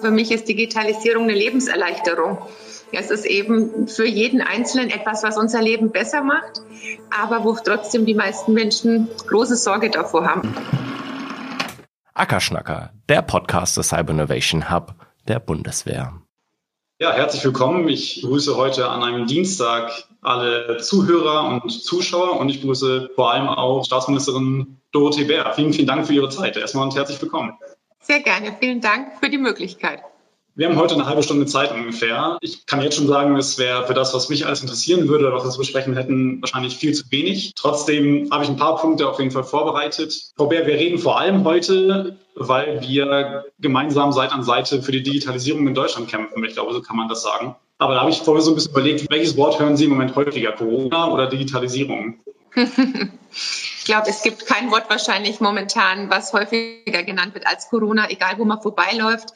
Für mich ist Digitalisierung eine Lebenserleichterung. Es ist eben für jeden Einzelnen etwas, was unser Leben besser macht, aber wo trotzdem die meisten Menschen große Sorge davor haben. Ackerschnacker, der Podcast des Cyber Innovation Hub der Bundeswehr. Ja, herzlich willkommen. Ich grüße heute an einem Dienstag alle Zuhörer und Zuschauer und ich grüße vor allem auch Staatsministerin Dorothee Bär. Vielen, vielen Dank für Ihre Zeit. Erstmal und herzlich willkommen. Sehr gerne. Vielen Dank für die Möglichkeit. Wir haben heute eine halbe Stunde Zeit ungefähr. Ich kann jetzt schon sagen, es wäre für das, was mich alles interessieren würde oder was wir zu besprechen hätten, wahrscheinlich viel zu wenig. Trotzdem habe ich ein paar Punkte auf jeden Fall vorbereitet. Frau Bär, wir reden vor allem heute, weil wir gemeinsam Seite an Seite für die Digitalisierung in Deutschland kämpfen. Ich glaube, so kann man das sagen. Aber da habe ich vorher so ein bisschen überlegt, welches Wort hören Sie im Moment häufiger, Corona oder Digitalisierung? Ich glaube, es gibt kein Wort wahrscheinlich momentan, was häufiger genannt wird als Corona, egal wo man vorbeiläuft,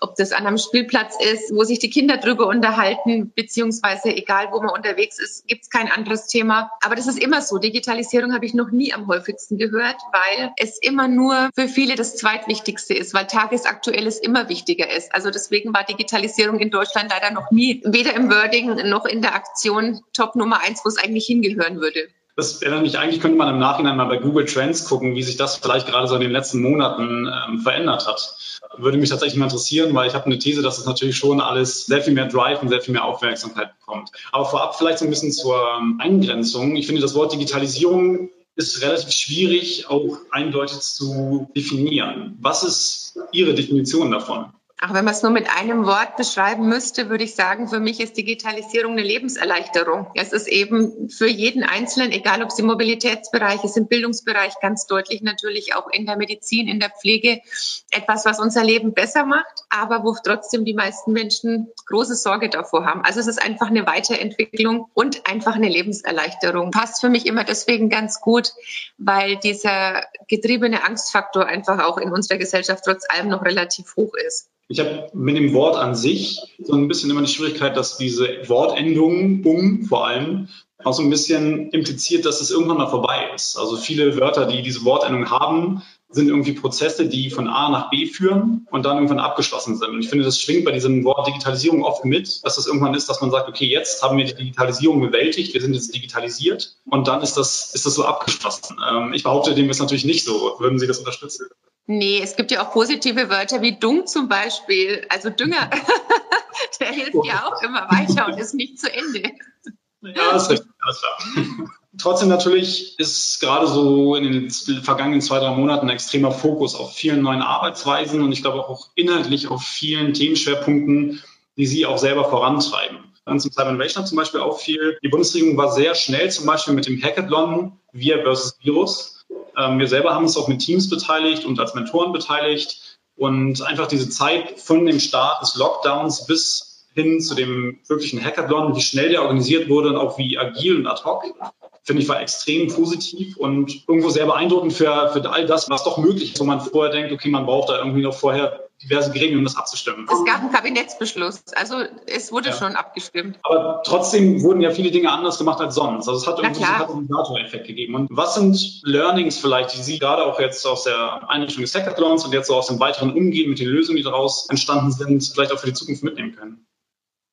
ob das an einem Spielplatz ist, wo sich die Kinder drüber unterhalten, beziehungsweise egal wo man unterwegs ist, gibt es kein anderes Thema. Aber das ist immer so. Digitalisierung habe ich noch nie am häufigsten gehört, weil es immer nur für viele das zweitwichtigste ist, weil tagesaktuelles immer wichtiger ist. Also deswegen war Digitalisierung in Deutschland leider noch nie weder im Wording noch in der Aktion Top Nummer eins, wo es eigentlich hingehören würde. Das erinnert mich, eigentlich könnte man im Nachhinein mal bei Google Trends gucken, wie sich das vielleicht gerade so in den letzten Monaten ähm, verändert hat. Würde mich tatsächlich mal interessieren, weil ich habe eine These, dass es natürlich schon alles sehr viel mehr Drive und sehr viel mehr Aufmerksamkeit bekommt. Aber vorab vielleicht so ein bisschen zur ähm, Eingrenzung. Ich finde, das Wort Digitalisierung ist relativ schwierig auch eindeutig zu definieren. Was ist Ihre Definition davon? Ach, wenn man es nur mit einem Wort beschreiben müsste, würde ich sagen, für mich ist Digitalisierung eine Lebenserleichterung. Es ist eben für jeden Einzelnen, egal ob es im Mobilitätsbereich ist, im Bildungsbereich, ganz deutlich natürlich auch in der Medizin, in der Pflege, etwas, was unser Leben besser macht, aber wo trotzdem die meisten Menschen große Sorge davor haben. Also es ist einfach eine Weiterentwicklung und einfach eine Lebenserleichterung. Passt für mich immer deswegen ganz gut, weil dieser getriebene Angstfaktor einfach auch in unserer Gesellschaft trotz allem noch relativ hoch ist. Ich habe mit dem Wort an sich so ein bisschen immer die Schwierigkeit, dass diese Wortendungen, um vor allem, auch so ein bisschen impliziert, dass es irgendwann mal vorbei ist. Also viele Wörter, die diese Wortendung haben, sind irgendwie Prozesse, die von A nach B führen und dann irgendwann abgeschlossen sind. Und ich finde, das schwingt bei diesem Wort Digitalisierung oft mit, dass das irgendwann ist, dass man sagt, okay, jetzt haben wir die Digitalisierung bewältigt, wir sind jetzt digitalisiert und dann ist das, ist das so abgeschlossen. Ähm, ich behaupte, dem ist natürlich nicht so. Würden Sie das unterstützen? Nee, es gibt ja auch positive Wörter wie Dung zum Beispiel. Also Dünger, der hilft ja auch immer weiter und ist nicht zu Ende. Ja, das ist richtig, alles klar. Trotzdem natürlich ist gerade so in den vergangenen zwei, drei Monaten ein extremer Fokus auf vielen neuen Arbeitsweisen und ich glaube auch inhaltlich auf vielen Themenschwerpunkten, die Sie auch selber vorantreiben. Dann zum Cyber Innovation zum Beispiel auch viel. Die Bundesregierung war sehr schnell zum Beispiel mit dem Hackathon Wir versus Virus wir selber haben uns auch mit Teams beteiligt und als Mentoren beteiligt. Und einfach diese Zeit von dem Start des Lockdowns bis hin zu dem wirklichen Hackathon, wie schnell der organisiert wurde und auch wie agil und ad hoc, finde ich, war extrem positiv und irgendwo sehr beeindruckend für, für all das, was doch möglich ist, wo man vorher denkt, okay, man braucht da irgendwie noch vorher diverse Gremien, um das abzustimmen. Es gab einen Kabinettsbeschluss, also es wurde ja. schon abgestimmt. Aber trotzdem wurden ja viele Dinge anders gemacht als sonst. Also es hat irgendwie einen Katalysator-Effekt gegeben. Und was sind Learnings vielleicht, die Sie gerade auch jetzt aus der Einrichtung des Hackathons und jetzt so aus dem weiteren Umgehen mit den Lösungen, die daraus entstanden sind, vielleicht auch für die Zukunft mitnehmen können?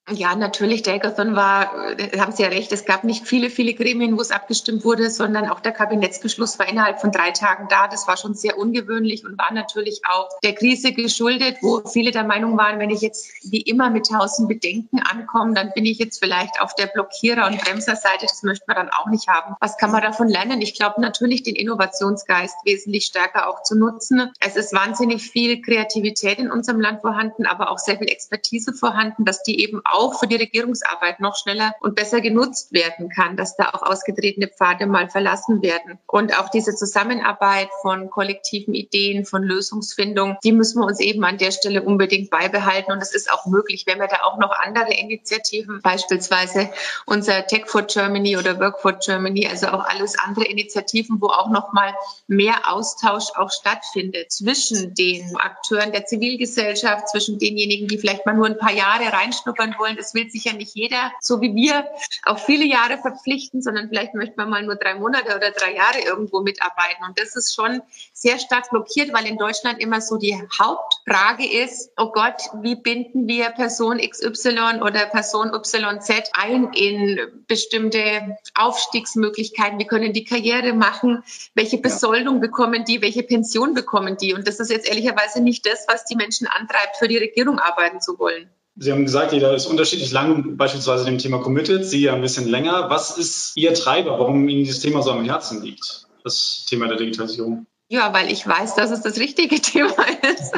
Ja, natürlich, der Hackathon war, äh, haben Sie ja recht, es gab nicht viele, viele Gremien, wo es abgestimmt wurde, sondern auch der Kabinettsbeschluss war innerhalb von drei Tagen da. Das war schon sehr ungewöhnlich und war natürlich auch der Krise geschuldet, wo viele der Meinung waren, wenn ich jetzt wie immer mit tausend Bedenken ankomme, dann bin ich jetzt vielleicht auf der Blockierer- und Bremserseite. Das möchte man dann auch nicht haben. Was kann man davon lernen? Ich glaube natürlich, den Innovationsgeist wesentlich stärker auch zu nutzen. Es ist wahnsinnig viel Kreativität in unserem Land vorhanden, aber auch sehr viel Expertise vorhanden, dass die eben auch auch für die Regierungsarbeit noch schneller und besser genutzt werden kann, dass da auch ausgetretene Pfade mal verlassen werden. Und auch diese Zusammenarbeit von kollektiven Ideen, von Lösungsfindung, die müssen wir uns eben an der Stelle unbedingt beibehalten. Und es ist auch möglich, wenn wir da auch noch andere Initiativen, beispielsweise unser Tech for Germany oder Work for Germany, also auch alles andere Initiativen, wo auch noch mal mehr Austausch auch stattfindet zwischen den Akteuren der Zivilgesellschaft, zwischen denjenigen, die vielleicht mal nur ein paar Jahre reinschnuppern wollen, wollen. Das will sich ja nicht jeder, so wie wir, auf viele Jahre verpflichten, sondern vielleicht möchte man mal nur drei Monate oder drei Jahre irgendwo mitarbeiten. Und das ist schon sehr stark blockiert, weil in Deutschland immer so die Hauptfrage ist, oh Gott, wie binden wir Person XY oder Person YZ ein in bestimmte Aufstiegsmöglichkeiten? Wie können die Karriere machen? Welche Besoldung bekommen die? Welche Pension bekommen die? Und das ist jetzt ehrlicherweise nicht das, was die Menschen antreibt, für die Regierung arbeiten zu wollen. Sie haben gesagt, jeder ist unterschiedlich lang, beispielsweise dem Thema committed, Sie ja ein bisschen länger. Was ist Ihr Treiber, warum Ihnen dieses Thema so am Herzen liegt, das Thema der Digitalisierung? Ja, weil ich weiß, dass es das richtige Thema ist.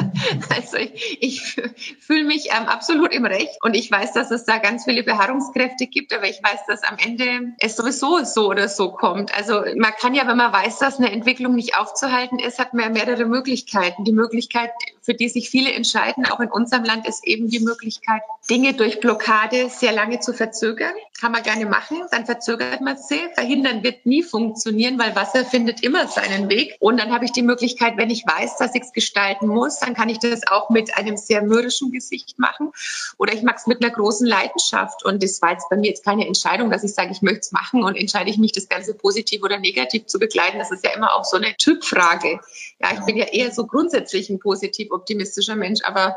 Also ich, ich fühle mich ähm, absolut im Recht und ich weiß, dass es da ganz viele Beharrungskräfte gibt, aber ich weiß, dass am Ende es sowieso so oder so kommt. Also man kann ja, wenn man weiß, dass eine Entwicklung nicht aufzuhalten ist, hat man ja mehrere Möglichkeiten. Die Möglichkeit, für die sich viele entscheiden, auch in unserem Land, ist eben die Möglichkeit, Dinge durch Blockade sehr lange zu verzögern. Kann man gerne machen, dann verzögert man sie. Verhindern wird nie funktionieren, weil Wasser findet immer seinen Weg. Und dann habe ich die Möglichkeit, wenn ich weiß, dass ich es gestalten muss, dann kann ich das auch mit einem sehr mürrischen Gesicht machen. Oder ich mag es mit einer großen Leidenschaft. Und das war jetzt bei mir jetzt keine Entscheidung, dass ich sage, ich möchte es machen und entscheide ich mich, das Ganze positiv oder negativ zu begleiten. Das ist ja immer auch so eine Typfrage. Ja, ich bin ja eher so grundsätzlich ein positiv optimistischer Mensch, aber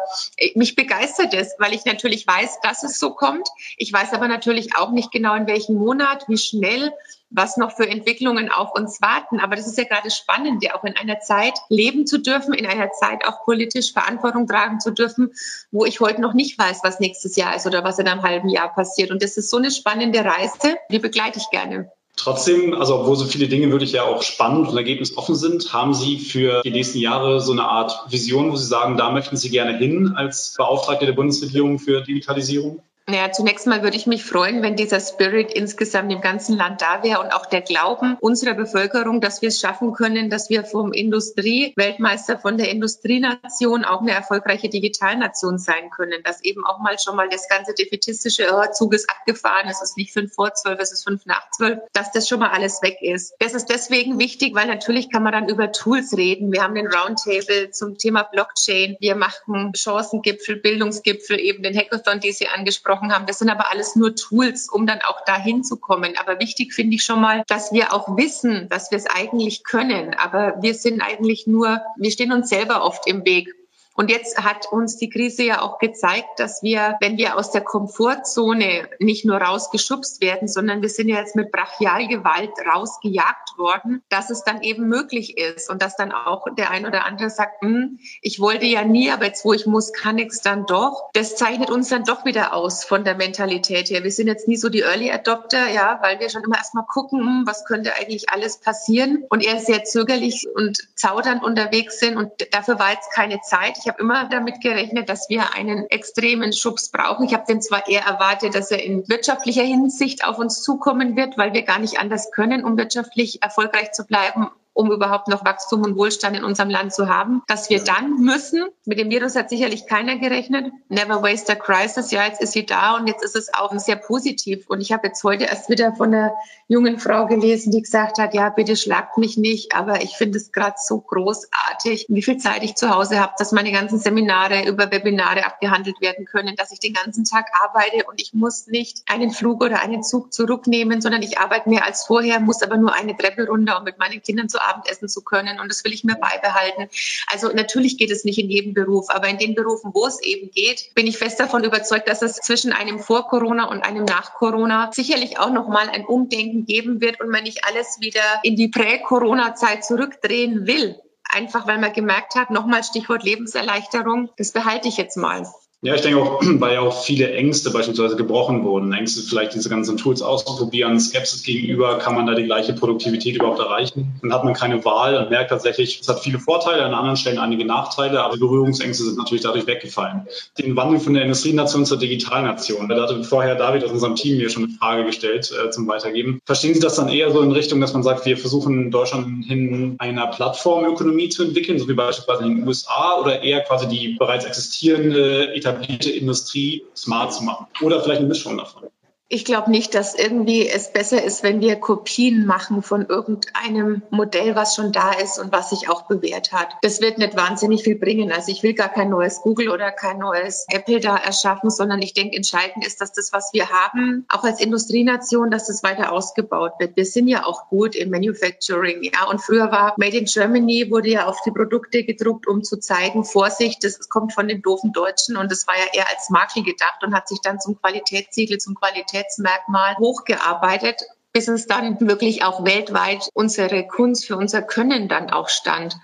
mich begeistert es, weil ich natürlich weiß, dass es so kommt. Ich weiß aber natürlich auch nicht genau, in welchem Monat, wie schnell was noch für Entwicklungen auf uns warten. Aber das ist ja gerade spannend, ja auch in einer Zeit leben zu dürfen, in einer Zeit auch politisch Verantwortung tragen zu dürfen, wo ich heute noch nicht weiß, was nächstes Jahr ist oder was in einem halben Jahr passiert. Und das ist so eine spannende Reise, die begleite ich gerne. Trotzdem, also obwohl so viele Dinge wirklich ja auch spannend und ergebnisoffen sind, haben Sie für die nächsten Jahre so eine Art Vision, wo Sie sagen, da möchten Sie gerne hin als Beauftragte der Bundesregierung für Digitalisierung? Naja, zunächst mal würde ich mich freuen, wenn dieser Spirit insgesamt im ganzen Land da wäre und auch der Glauben unserer Bevölkerung, dass wir es schaffen können, dass wir vom Industrie-Weltmeister, von der Industrienation auch eine erfolgreiche Digitalnation sein können. Dass eben auch mal schon mal das ganze defetistische oh, Zug ist abgefahren, es ist nicht fünf vor zwölf, es ist fünf nach zwölf, dass das schon mal alles weg ist. Das ist deswegen wichtig, weil natürlich kann man dann über Tools reden. Wir haben den Roundtable zum Thema Blockchain. Wir machen Chancengipfel, Bildungsgipfel, eben den Hackathon, die Sie angesprochen gesprochen haben. Das sind aber alles nur Tools, um dann auch dahin zu kommen. Aber wichtig finde ich schon mal, dass wir auch wissen, dass wir es eigentlich können. Aber wir sind eigentlich nur, wir stehen uns selber oft im Weg. Und jetzt hat uns die Krise ja auch gezeigt, dass wir, wenn wir aus der Komfortzone nicht nur rausgeschubst werden, sondern wir sind ja jetzt mit Brachialgewalt rausgejagt worden, dass es dann eben möglich ist und dass dann auch der ein oder andere sagt, hm, ich wollte ja nie, aber jetzt wo ich muss, kann ich es dann doch. Das zeichnet uns dann doch wieder aus von der Mentalität her. Wir sind jetzt nie so die Early Adopter, ja, weil wir schon immer erstmal gucken, hm, was könnte eigentlich alles passieren und eher sehr zögerlich und zaudernd unterwegs sind und dafür war jetzt keine Zeit. Ich habe immer damit gerechnet, dass wir einen extremen Schubs brauchen. Ich habe den zwar eher erwartet, dass er in wirtschaftlicher Hinsicht auf uns zukommen wird, weil wir gar nicht anders können, um wirtschaftlich erfolgreich zu bleiben um überhaupt noch Wachstum und Wohlstand in unserem Land zu haben, dass wir dann müssen, mit dem Virus hat sicherlich keiner gerechnet, never waste a crisis, ja, jetzt ist sie da und jetzt ist es auch sehr positiv. Und ich habe jetzt heute erst wieder von einer jungen Frau gelesen, die gesagt hat, ja, bitte schlagt mich nicht, aber ich finde es gerade so großartig, wie viel Zeit ich zu Hause habe, dass meine ganzen Seminare über Webinare abgehandelt werden können, dass ich den ganzen Tag arbeite und ich muss nicht einen Flug oder einen Zug zurücknehmen, sondern ich arbeite mehr als vorher, muss aber nur eine Treppe runter, um mit meinen Kindern zu Abendessen zu können und das will ich mir beibehalten. Also natürlich geht es nicht in jedem Beruf, aber in den Berufen, wo es eben geht, bin ich fest davon überzeugt, dass es zwischen einem vor Corona und einem nach Corona sicherlich auch noch mal ein Umdenken geben wird und man nicht alles wieder in die Prä-Corona-Zeit zurückdrehen will. Einfach weil man gemerkt hat, nochmal Stichwort Lebenserleichterung, das behalte ich jetzt mal. Ja, ich denke auch, weil ja auch viele Ängste beispielsweise gebrochen wurden. Ängste vielleicht diese ganzen Tools auszuprobieren, Skepsis gegenüber, kann man da die gleiche Produktivität überhaupt erreichen? Dann hat man keine Wahl und merkt tatsächlich, es hat viele Vorteile, an anderen Stellen einige Nachteile, aber Berührungsängste sind natürlich dadurch weggefallen. Den Wandel von der Industrienation zur Digitalnation, da hatte vorher David aus unserem Team mir schon eine Frage gestellt äh, zum Weitergeben. Verstehen Sie das dann eher so in Richtung, dass man sagt, wir versuchen Deutschland hin einer Plattformökonomie zu entwickeln, so wie beispielsweise in den USA, oder eher quasi die bereits existierende etablierte Industrie smart zu machen. Oder vielleicht eine Mischung davon. Ich glaube nicht, dass irgendwie es besser ist, wenn wir Kopien machen von irgendeinem Modell, was schon da ist und was sich auch bewährt hat. Das wird nicht wahnsinnig viel bringen. Also ich will gar kein neues Google oder kein neues Apple da erschaffen, sondern ich denke, entscheidend ist, dass das, was wir haben, auch als Industrienation, dass das weiter ausgebaut wird. Wir sind ja auch gut im Manufacturing. Ja, und früher war Made in Germany, wurde ja auf die Produkte gedruckt, um zu zeigen, Vorsicht, das kommt von den doofen Deutschen und das war ja eher als Makel gedacht und hat sich dann zum Qualitätssiegel, zum Qualitäts Qualitätsmerkmal hochgearbeitet, bis es dann wirklich auch weltweit unsere Kunst für unser Können dann auch stand.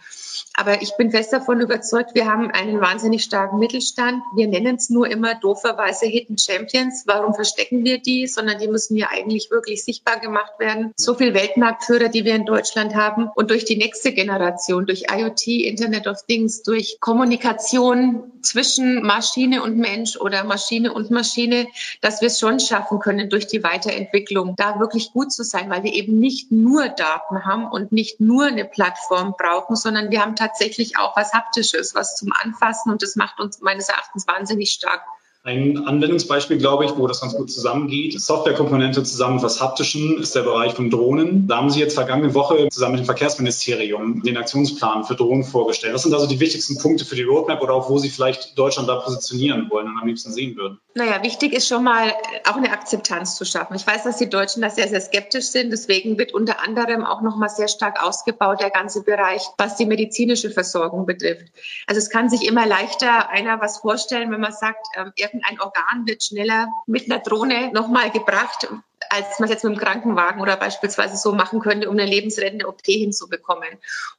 Aber ich bin fest davon überzeugt, wir haben einen wahnsinnig starken Mittelstand. Wir nennen es nur immer dooferweise Hidden Champions. Warum verstecken wir die? Sondern die müssen ja eigentlich wirklich sichtbar gemacht werden. So viel Weltmarktführer, die wir in Deutschland haben. Und durch die nächste Generation, durch IoT, Internet of Things, durch Kommunikation zwischen Maschine und Mensch oder Maschine und Maschine, dass wir es schon schaffen können, durch die Weiterentwicklung da wirklich gut zu sein, weil wir eben nicht nur Daten haben und nicht nur eine Plattform brauchen, sondern wir haben tatsächlich auch was Haptisches, was zum Anfassen und das macht uns meines Erachtens wahnsinnig stark. Ein Anwendungsbeispiel, glaube ich, wo das ganz gut zusammengeht. Softwarekomponente zusammen mit was Haptischen ist der Bereich von Drohnen. Da haben Sie jetzt vergangene Woche zusammen mit dem Verkehrsministerium den Aktionsplan für Drohnen vorgestellt. Was sind also die wichtigsten Punkte für die Roadmap oder auch wo Sie vielleicht Deutschland da positionieren wollen und am liebsten sehen würden? Naja, wichtig ist schon mal auch eine Akzeptanz zu schaffen. Ich weiß, dass die Deutschen da sehr, sehr skeptisch sind. Deswegen wird unter anderem auch noch mal sehr stark ausgebaut der ganze Bereich, was die medizinische Versorgung betrifft. Also es kann sich immer leichter einer was vorstellen, wenn man sagt, ähm, irgendein Organ wird schneller mit einer Drohne nochmal gebracht als man es jetzt mit dem Krankenwagen oder beispielsweise so machen könnte, um eine lebensrettende OP hinzubekommen.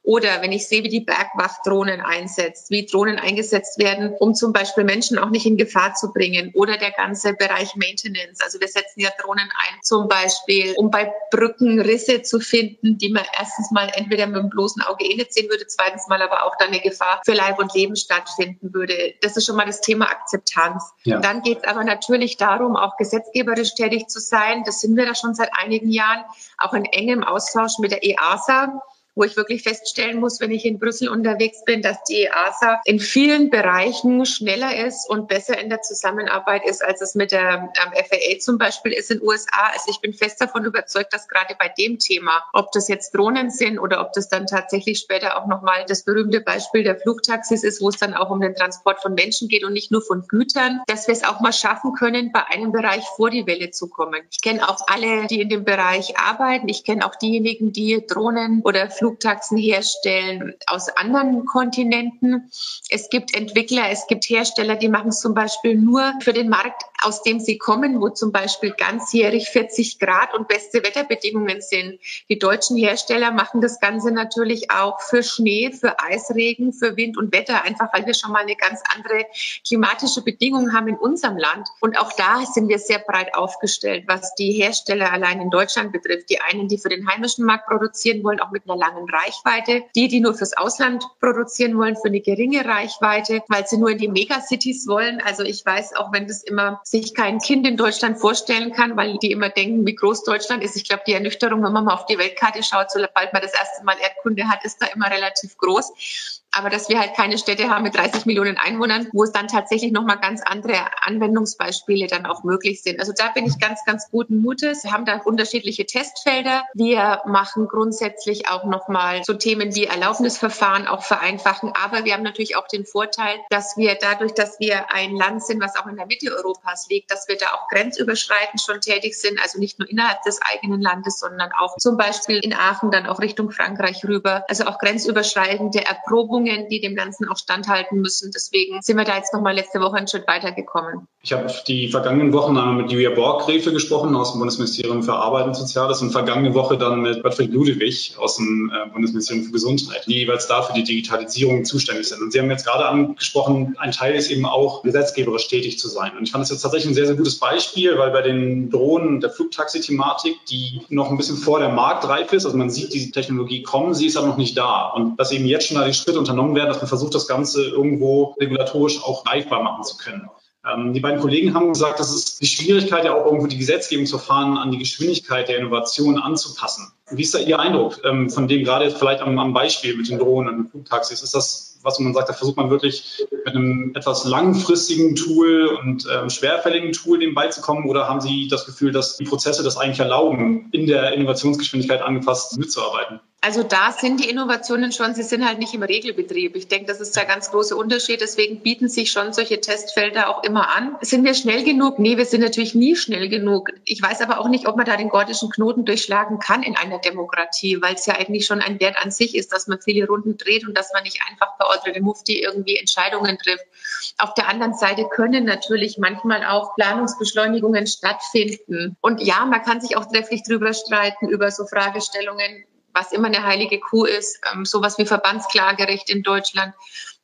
Oder wenn ich sehe, wie die Bergwacht Drohnen einsetzt, wie Drohnen eingesetzt werden, um zum Beispiel Menschen auch nicht in Gefahr zu bringen. Oder der ganze Bereich Maintenance. Also wir setzen ja Drohnen ein, zum Beispiel, um bei Brücken Risse zu finden, die man erstens mal entweder mit dem bloßen Auge eh nicht sehen würde, zweitens mal aber auch dann eine Gefahr für Leib und Leben stattfinden würde. Das ist schon mal das Thema Akzeptanz. Ja. Dann geht es aber natürlich darum, auch gesetzgeberisch tätig zu sein. Das sind wir da schon seit einigen Jahren, auch in engem Austausch mit der EASA wo ich wirklich feststellen muss, wenn ich in Brüssel unterwegs bin, dass die EASA in vielen Bereichen schneller ist und besser in der Zusammenarbeit ist, als es mit der ähm, FAA zum Beispiel ist in den USA. Also ich bin fest davon überzeugt, dass gerade bei dem Thema, ob das jetzt Drohnen sind oder ob das dann tatsächlich später auch nochmal das berühmte Beispiel der Flugtaxis ist, wo es dann auch um den Transport von Menschen geht und nicht nur von Gütern, dass wir es auch mal schaffen können, bei einem Bereich vor die Welle zu kommen. Ich kenne auch alle, die in dem Bereich arbeiten. Ich kenne auch diejenigen, die Drohnen oder Flugtaxen herstellen aus anderen Kontinenten. Es gibt Entwickler, es gibt Hersteller, die machen es zum Beispiel nur für den Markt, aus dem sie kommen, wo zum Beispiel ganzjährig 40 Grad und beste Wetterbedingungen sind. Die deutschen Hersteller machen das Ganze natürlich auch für Schnee, für Eisregen, für Wind und Wetter, einfach weil wir schon mal eine ganz andere klimatische Bedingung haben in unserem Land. Und auch da sind wir sehr breit aufgestellt, was die Hersteller allein in Deutschland betrifft. Die einen, die für den heimischen Markt produzieren wollen, auch mit einer langen Reichweite. Die, die nur fürs Ausland produzieren wollen, für eine geringe Reichweite, weil sie nur in die Megacities wollen. Also ich weiß, auch wenn das immer sich kein Kind in Deutschland vorstellen kann, weil die immer denken, wie groß Deutschland ist. Ich glaube, die Ernüchterung, wenn man mal auf die Weltkarte schaut, sobald man das erste Mal Erdkunde hat, ist da immer relativ groß aber dass wir halt keine Städte haben mit 30 Millionen Einwohnern, wo es dann tatsächlich nochmal ganz andere Anwendungsbeispiele dann auch möglich sind. Also da bin ich ganz, ganz guten Mutes. Wir haben da unterschiedliche Testfelder. Wir machen grundsätzlich auch nochmal so Themen wie Erlaubnisverfahren auch vereinfachen. Aber wir haben natürlich auch den Vorteil, dass wir dadurch, dass wir ein Land sind, was auch in der Mitte Europas liegt, dass wir da auch grenzüberschreitend schon tätig sind. Also nicht nur innerhalb des eigenen Landes, sondern auch zum Beispiel in Aachen dann auch Richtung Frankreich rüber. Also auch grenzüberschreitende Erprobungen Bedingungen, die dem Ganzen auch standhalten müssen. Deswegen sind wir da jetzt nochmal letzte Woche einen Schritt weitergekommen. Ich habe die vergangenen Wochen einmal mit Julia Borgrefe gesprochen aus dem Bundesministerium für Arbeit und Soziales und vergangene Woche dann mit Patrick Ludewig aus dem äh, Bundesministerium für Gesundheit, die jeweils dafür die Digitalisierung zuständig sind. Und Sie haben jetzt gerade angesprochen, ein Teil ist eben auch gesetzgeberisch tätig zu sein. Und ich fand das jetzt tatsächlich ein sehr, sehr gutes Beispiel, weil bei den Drohnen der Flugtaxi-Thematik, die noch ein bisschen vor der Marktreife ist, also man sieht diese Technologie kommen, sie ist aber noch nicht da. Und dass eben jetzt schon da die Schritte unternommen werden, dass man versucht, das Ganze irgendwo regulatorisch auch greifbar machen zu können. Ähm, die beiden Kollegen haben gesagt, dass es die Schwierigkeit ja auch irgendwo die Gesetzgebungsverfahren an die Geschwindigkeit der Innovation anzupassen. Wie ist da Ihr Eindruck ähm, von dem gerade vielleicht am, am, Beispiel mit den Drohnen und den Flugtaxis? Ist das was man sagt, da versucht man wirklich mit einem etwas langfristigen Tool und ähm, schwerfälligen Tool dem beizukommen? Oder haben Sie das Gefühl, dass die Prozesse das eigentlich erlauben, in der Innovationsgeschwindigkeit angepasst mitzuarbeiten? Also da sind die Innovationen schon, sie sind halt nicht im Regelbetrieb. Ich denke, das ist der ganz große Unterschied. Deswegen bieten sich schon solche Testfelder auch immer an. Sind wir schnell genug? Nee, wir sind natürlich nie schnell genug. Ich weiß aber auch nicht, ob man da den gordischen Knoten durchschlagen kann in einer Demokratie, weil es ja eigentlich schon ein Wert an sich ist, dass man viele Runden dreht und dass man nicht einfach bei de Mufti irgendwie Entscheidungen trifft. Auf der anderen Seite können natürlich manchmal auch Planungsbeschleunigungen stattfinden. Und ja, man kann sich auch trefflich drüber streiten, über so Fragestellungen, was immer eine heilige Kuh ist, ähm, sowas wie Verbandsklagerecht in Deutschland,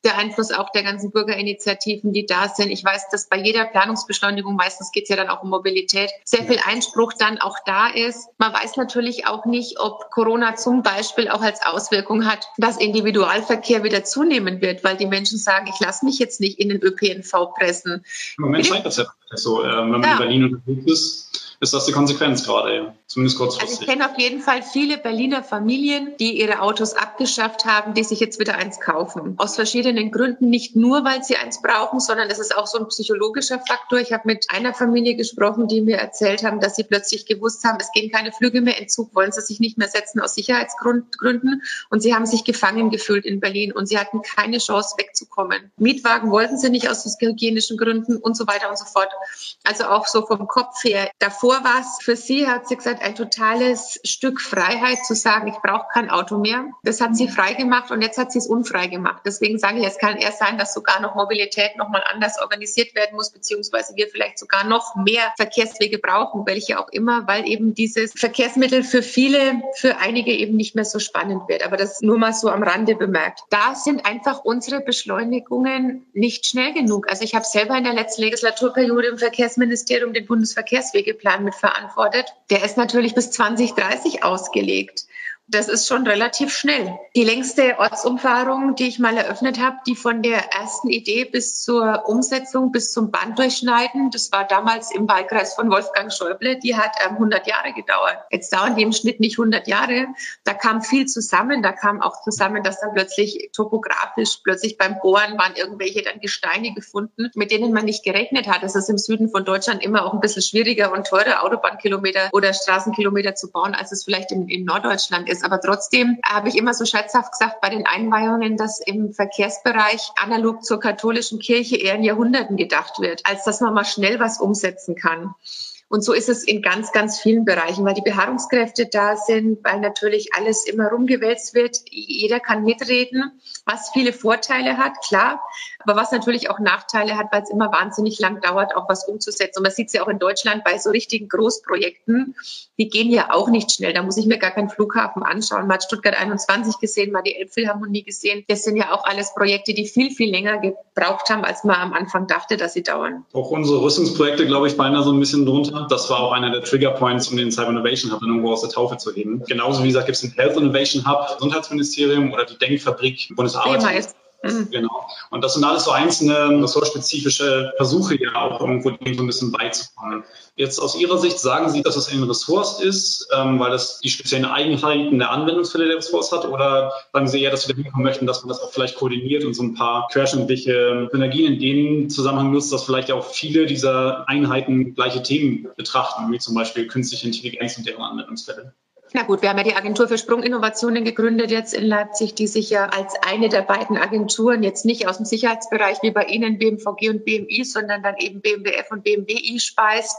der Einfluss auch der ganzen Bürgerinitiativen, die da sind. Ich weiß, dass bei jeder Planungsbeschleunigung, meistens geht es ja dann auch um Mobilität, sehr viel Einspruch dann auch da ist. Man weiß natürlich auch nicht, ob Corona zum Beispiel auch als Auswirkung hat, dass Individualverkehr wieder zunehmen wird, weil die Menschen sagen, ich lasse mich jetzt nicht in den ÖPNV pressen. Im Moment scheint das ja so. Äh, wenn man ja. in Berlin unterwegs ist, ist das die Konsequenz gerade, ja. zumindest kurzfristig. Also ich kenne auf jeden Fall viele Berliner Familien, die ihre Autos abgeschafft haben, die sich jetzt wieder eins kaufen. Aus verschiedenen Gründen, nicht nur, weil sie eins brauchen, sondern es ist auch so ein psychologischer Faktor. Ich habe mit einer Familie gesprochen, die mir erzählt haben, dass sie plötzlich gewusst haben, es gehen keine Flüge mehr in Zug, wollen sie sich nicht mehr setzen aus Sicherheitsgründen und sie haben sich gefangen gefühlt in Berlin und sie hatten keine Chance wegzukommen. Mietwagen wollten sie nicht aus hygienischen Gründen und so weiter und so fort. Also auch so vom Kopf her. Davor davor war es für sie, hat sie gesagt, ein totales Stück Freiheit zu sagen, ich brauche kein Auto mehr. Das hat sie frei gemacht und jetzt hat sie es unfrei gemacht. Deswegen sage ich, es kann erst sein, dass sogar noch Mobilität nochmal anders organisiert werden muss, beziehungsweise wir vielleicht sogar noch mehr Verkehrswege brauchen, welche auch immer, weil eben dieses Verkehrsmittel für viele, für einige eben nicht mehr so spannend wird. Aber das nur mal so am Rande bemerkt. Da sind einfach unsere Beschleunigungen nicht schnell genug. Also ich habe selber in der letzten Legislaturperiode im Verkehrsministerium den Bundesverkehrswegeplan mitverantwortet. Der ist natürlich bis 2030 ausgelegt das ist schon relativ schnell. Die längste Ortsumfahrung, die ich mal eröffnet habe, die von der ersten Idee bis zur Umsetzung, bis zum Banddurchschneiden, das war damals im Wahlkreis von Wolfgang Schäuble, die hat ähm, 100 Jahre gedauert. Jetzt dauern die im Schnitt nicht 100 Jahre. Da kam viel zusammen. Da kam auch zusammen, dass dann plötzlich topografisch, plötzlich beim Bohren waren irgendwelche dann Gesteine gefunden, mit denen man nicht gerechnet hat. Es ist im Süden von Deutschland immer auch ein bisschen schwieriger und teurer, Autobahnkilometer oder Straßenkilometer zu bauen, als es vielleicht in, in Norddeutschland ist ist. Aber trotzdem habe ich immer so scherzhaft gesagt bei den Einweihungen, dass im Verkehrsbereich analog zur katholischen Kirche eher in Jahrhunderten gedacht wird, als dass man mal schnell was umsetzen kann. Und so ist es in ganz, ganz vielen Bereichen, weil die Beharrungskräfte da sind, weil natürlich alles immer rumgewälzt wird. Jeder kann mitreden, was viele Vorteile hat, klar, aber was natürlich auch Nachteile hat, weil es immer wahnsinnig lang dauert, auch was umzusetzen. Und man sieht es ja auch in Deutschland bei so richtigen Großprojekten, die gehen ja auch nicht schnell. Da muss ich mir gar keinen Flughafen anschauen. Man hat Stuttgart 21 gesehen, mal die Elbphilharmonie gesehen. Das sind ja auch alles Projekte, die viel, viel länger gebraucht haben, als man am Anfang dachte, dass sie dauern. Auch unsere Rüstungsprojekte, glaube ich, da so ein bisschen drunter. Das war auch einer der Trigger Points, um den Cyber Innovation Hub dann irgendwo aus der Taufe zu heben. Genauso wie gesagt, gibt es den Health Innovation Hub, Gesundheitsministerium oder die Denkfabrik Bundesarbeitsamt. Mhm. Genau. Und das sind alles so einzelne ressortspezifische Versuche, ja auch irgendwo dem so ein bisschen beizukommen. Jetzt aus Ihrer Sicht sagen Sie, dass es ein Ressource ist, ähm, weil das die speziellen Eigenheiten der Anwendungsfälle der Ressource hat? Oder sagen Sie eher, dass Sie dahin kommen möchten, dass man das auch vielleicht koordiniert und so ein paar querschnittliche Synergien in dem Zusammenhang nutzt, dass vielleicht auch viele dieser Einheiten gleiche Themen betrachten, wie zum Beispiel künstliche Intelligenz und deren Anwendungsfälle? Na gut, wir haben ja die Agentur für Sprunginnovationen gegründet jetzt in Leipzig, die sich ja als eine der beiden Agenturen jetzt nicht aus dem Sicherheitsbereich wie bei Ihnen BMVG und BMI, sondern dann eben BMWF und BMWI speist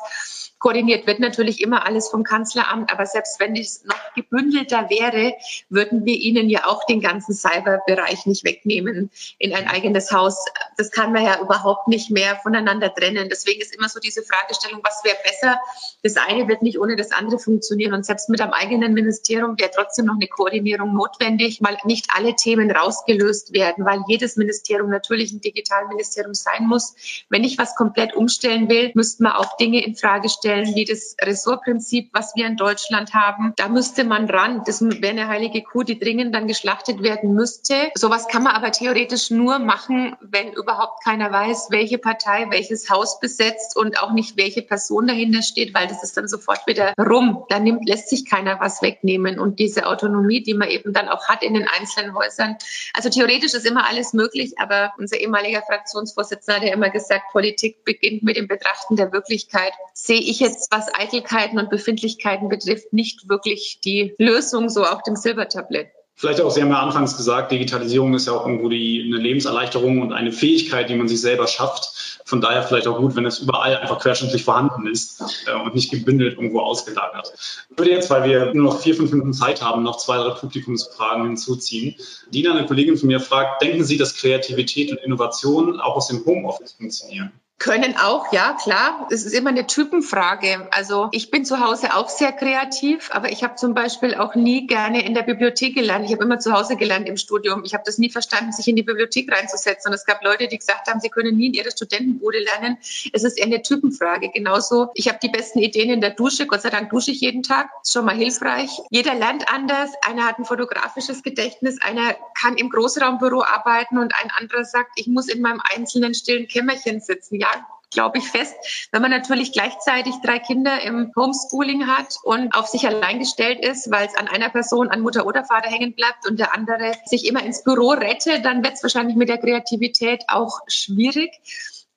Koordiniert wird natürlich immer alles vom Kanzleramt, aber selbst wenn es noch gebündelter wäre, würden wir Ihnen ja auch den ganzen Cyberbereich nicht wegnehmen in ein eigenes Haus. Das kann man ja überhaupt nicht mehr voneinander trennen. Deswegen ist immer so diese Fragestellung, was wäre besser? Das eine wird nicht ohne das andere funktionieren. Und selbst mit einem eigenen Ministerium wäre trotzdem noch eine Koordinierung notwendig, weil nicht alle Themen rausgelöst werden, weil jedes Ministerium natürlich ein Digitalministerium sein muss. Wenn ich was komplett umstellen will, müsste man auch Dinge in Frage stellen, herstellen wie Ressortprinzip, was wir in Deutschland haben. Da müsste man ran. Das wäre eine heilige Kuh, die dringend dann geschlachtet werden müsste. Sowas kann man aber theoretisch nur machen, wenn überhaupt keiner weiß, welche Partei welches Haus besetzt und auch nicht welche Person dahinter steht, weil das ist dann sofort wieder rum. Da nimmt, lässt sich keiner was wegnehmen. Und diese Autonomie, die man eben dann auch hat in den einzelnen Häusern. Also theoretisch ist immer alles möglich, aber unser ehemaliger Fraktionsvorsitzender hat ja immer gesagt, Politik beginnt mit dem Betrachten der Wirklichkeit. Sehe ich jetzt, was Eitelkeiten und Befindlichkeiten betrifft, nicht wirklich die Lösung so auf dem Silbertablett. Vielleicht auch, Sie haben ja anfangs gesagt, Digitalisierung ist ja auch irgendwo die, eine Lebenserleichterung und eine Fähigkeit, die man sich selber schafft. Von daher vielleicht auch gut, wenn es überall einfach querschnittlich vorhanden ist äh, und nicht gebündelt irgendwo ausgelagert. Ich würde jetzt, weil wir nur noch vier, fünf Minuten Zeit haben, noch zwei, drei Publikumsfragen hinzuziehen. Dina, eine Kollegin von mir fragt, denken Sie, dass Kreativität und Innovation auch aus dem Homeoffice funktionieren? Können auch, ja, klar. Es ist immer eine Typenfrage. Also ich bin zu Hause auch sehr kreativ, aber ich habe zum Beispiel auch nie gerne in der Bibliothek gelernt. Ich habe immer zu Hause gelernt im Studium. Ich habe das nie verstanden, sich in die Bibliothek reinzusetzen. Und es gab Leute, die gesagt haben, sie können nie in ihrer Studentenbude lernen. Es ist eher eine Typenfrage. Genauso, ich habe die besten Ideen in der Dusche. Gott sei Dank dusche ich jeden Tag. Ist schon mal hilfreich. Jeder lernt anders. Einer hat ein fotografisches Gedächtnis. Einer kann im Großraumbüro arbeiten und ein anderer sagt, ich muss in meinem einzelnen stillen Kämmerchen sitzen. Ja, glaube ich, fest. Wenn man natürlich gleichzeitig drei Kinder im Homeschooling hat und auf sich allein gestellt ist, weil es an einer Person, an Mutter oder Vater hängen bleibt und der andere sich immer ins Büro rettet, dann wird es wahrscheinlich mit der Kreativität auch schwierig.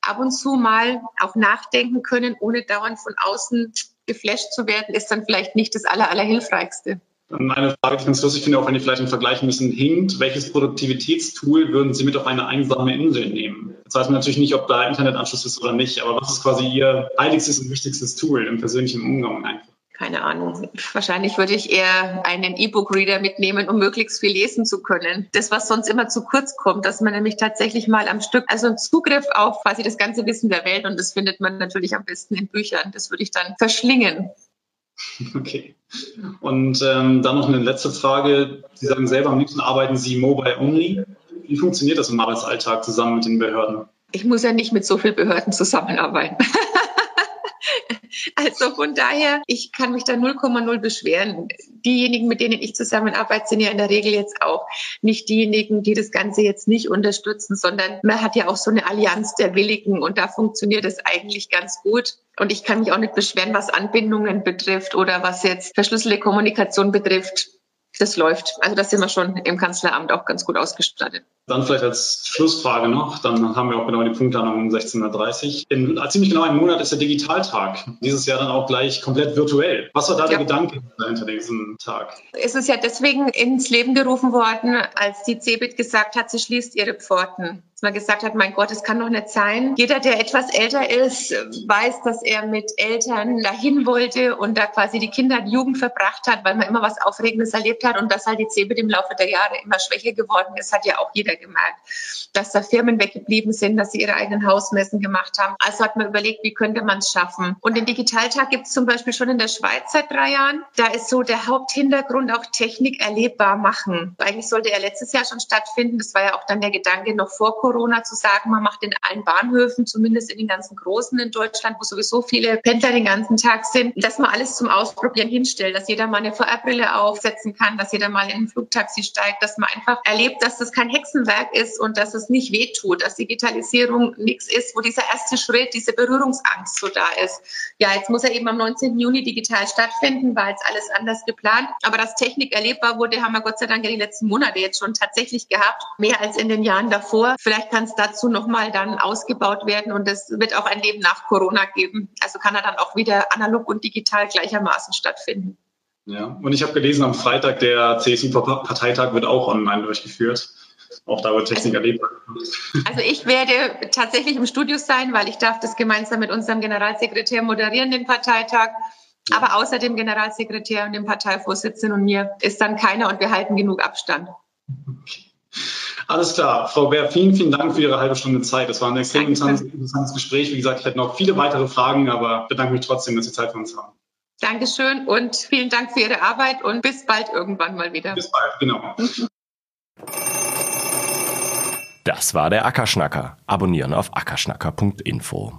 Ab und zu mal auch nachdenken können, ohne dauernd von außen geflasht zu werden, ist dann vielleicht nicht das Aller, Allerhilfreichste. Eine Frage, ich ganz lustig finde, auch wenn die vielleicht im Vergleich ein bisschen hinkt. Welches Produktivitätstool würden Sie mit auf eine einsame Insel nehmen? Jetzt weiß man natürlich nicht, ob da Internetanschluss ist oder nicht, aber was ist quasi Ihr heiligstes und wichtigstes Tool im persönlichen Umgang einfach? keine Ahnung. Wahrscheinlich würde ich eher einen E-Book-Reader mitnehmen, um möglichst viel lesen zu können. Das, was sonst immer zu kurz kommt, dass man nämlich tatsächlich mal am Stück, also einen Zugriff auf quasi das ganze Wissen der Welt und das findet man natürlich am besten in Büchern. Das würde ich dann verschlingen. Okay. Und ähm, dann noch eine letzte Frage. Sie sagen selber, am liebsten arbeiten Sie mobile only. Wie funktioniert das im Arbeitsalltag zusammen mit den Behörden? Ich muss ja nicht mit so vielen Behörden zusammenarbeiten. Also von daher, ich kann mich da 0,0 beschweren. Diejenigen, mit denen ich zusammenarbeite, sind ja in der Regel jetzt auch nicht diejenigen, die das Ganze jetzt nicht unterstützen, sondern man hat ja auch so eine Allianz der Willigen und da funktioniert es eigentlich ganz gut. Und ich kann mich auch nicht beschweren, was Anbindungen betrifft oder was jetzt verschlüsselte Kommunikation betrifft das läuft. Also da sind wir schon im Kanzleramt auch ganz gut ausgestattet. Dann vielleicht als Schlussfrage noch, dann haben wir auch genau die Punktlandung um 16.30 Uhr. In ziemlich genau einem Monat ist der Digitaltag. Dieses Jahr dann auch gleich komplett virtuell. Was war da ja. der Gedanke hinter diesem Tag? Es ist ja deswegen ins Leben gerufen worden, als die CeBIT gesagt hat, sie schließt ihre Pforten man gesagt hat, mein Gott, es kann doch nicht sein. Jeder, der etwas älter ist, weiß, dass er mit Eltern dahin wollte und da quasi die Kinder die Jugend verbracht hat, weil man immer was Aufregendes erlebt hat und dass halt die CeBIT im Laufe der Jahre immer schwächer geworden ist, hat ja auch jeder gemerkt. Dass da Firmen weggeblieben sind, dass sie ihre eigenen Hausmessen gemacht haben. Also hat man überlegt, wie könnte man es schaffen. Und den Digitaltag gibt es zum Beispiel schon in der Schweiz seit drei Jahren. Da ist so der Haupthintergrund auch Technik erlebbar machen. Eigentlich sollte er letztes Jahr schon stattfinden. Das war ja auch dann der Gedanke noch vor Corona Corona zu sagen, man macht in allen Bahnhöfen, zumindest in den ganzen großen in Deutschland, wo sowieso viele Pendler den ganzen Tag sind, dass man alles zum Ausprobieren hinstellt, dass jeder mal eine VR-Brille aufsetzen kann, dass jeder mal in ein Flugtaxi steigt, dass man einfach erlebt, dass das kein Hexenwerk ist und dass es nicht wehtut, dass Digitalisierung nichts ist, wo dieser erste Schritt, diese Berührungsangst so da ist. Ja, jetzt muss er eben am 19. Juni digital stattfinden, war jetzt alles anders geplant. Aber dass Technik erlebbar wurde, haben wir Gott sei Dank ja die letzten Monate jetzt schon tatsächlich gehabt, mehr als in den Jahren davor. Vielleicht Vielleicht kann es dazu nochmal dann ausgebaut werden und es wird auch ein Leben nach Corona geben. Also kann er dann auch wieder analog und digital gleichermaßen stattfinden. Ja, und ich habe gelesen, am Freitag der CSU-Parteitag wird auch online durchgeführt. Auch da wird Technik also, erlebt. Also ich werde tatsächlich im Studio sein, weil ich darf das gemeinsam mit unserem Generalsekretär moderieren, den Parteitag. Aber außer dem Generalsekretär und dem Parteivorsitzenden und mir ist dann keiner und wir halten genug Abstand. Okay. Alles klar. Frau Bär, vielen, vielen Dank für Ihre halbe Stunde Zeit. Das war ein extrem interessantes, interessantes Gespräch. Wie gesagt, ich hätte noch viele weitere Fragen, aber bedanke mich trotzdem, dass Sie Zeit für uns haben. Dankeschön und vielen Dank für Ihre Arbeit und bis bald irgendwann mal wieder. Bis bald, genau. Das war der Ackerschnacker. Abonnieren auf ackerschnacker.info.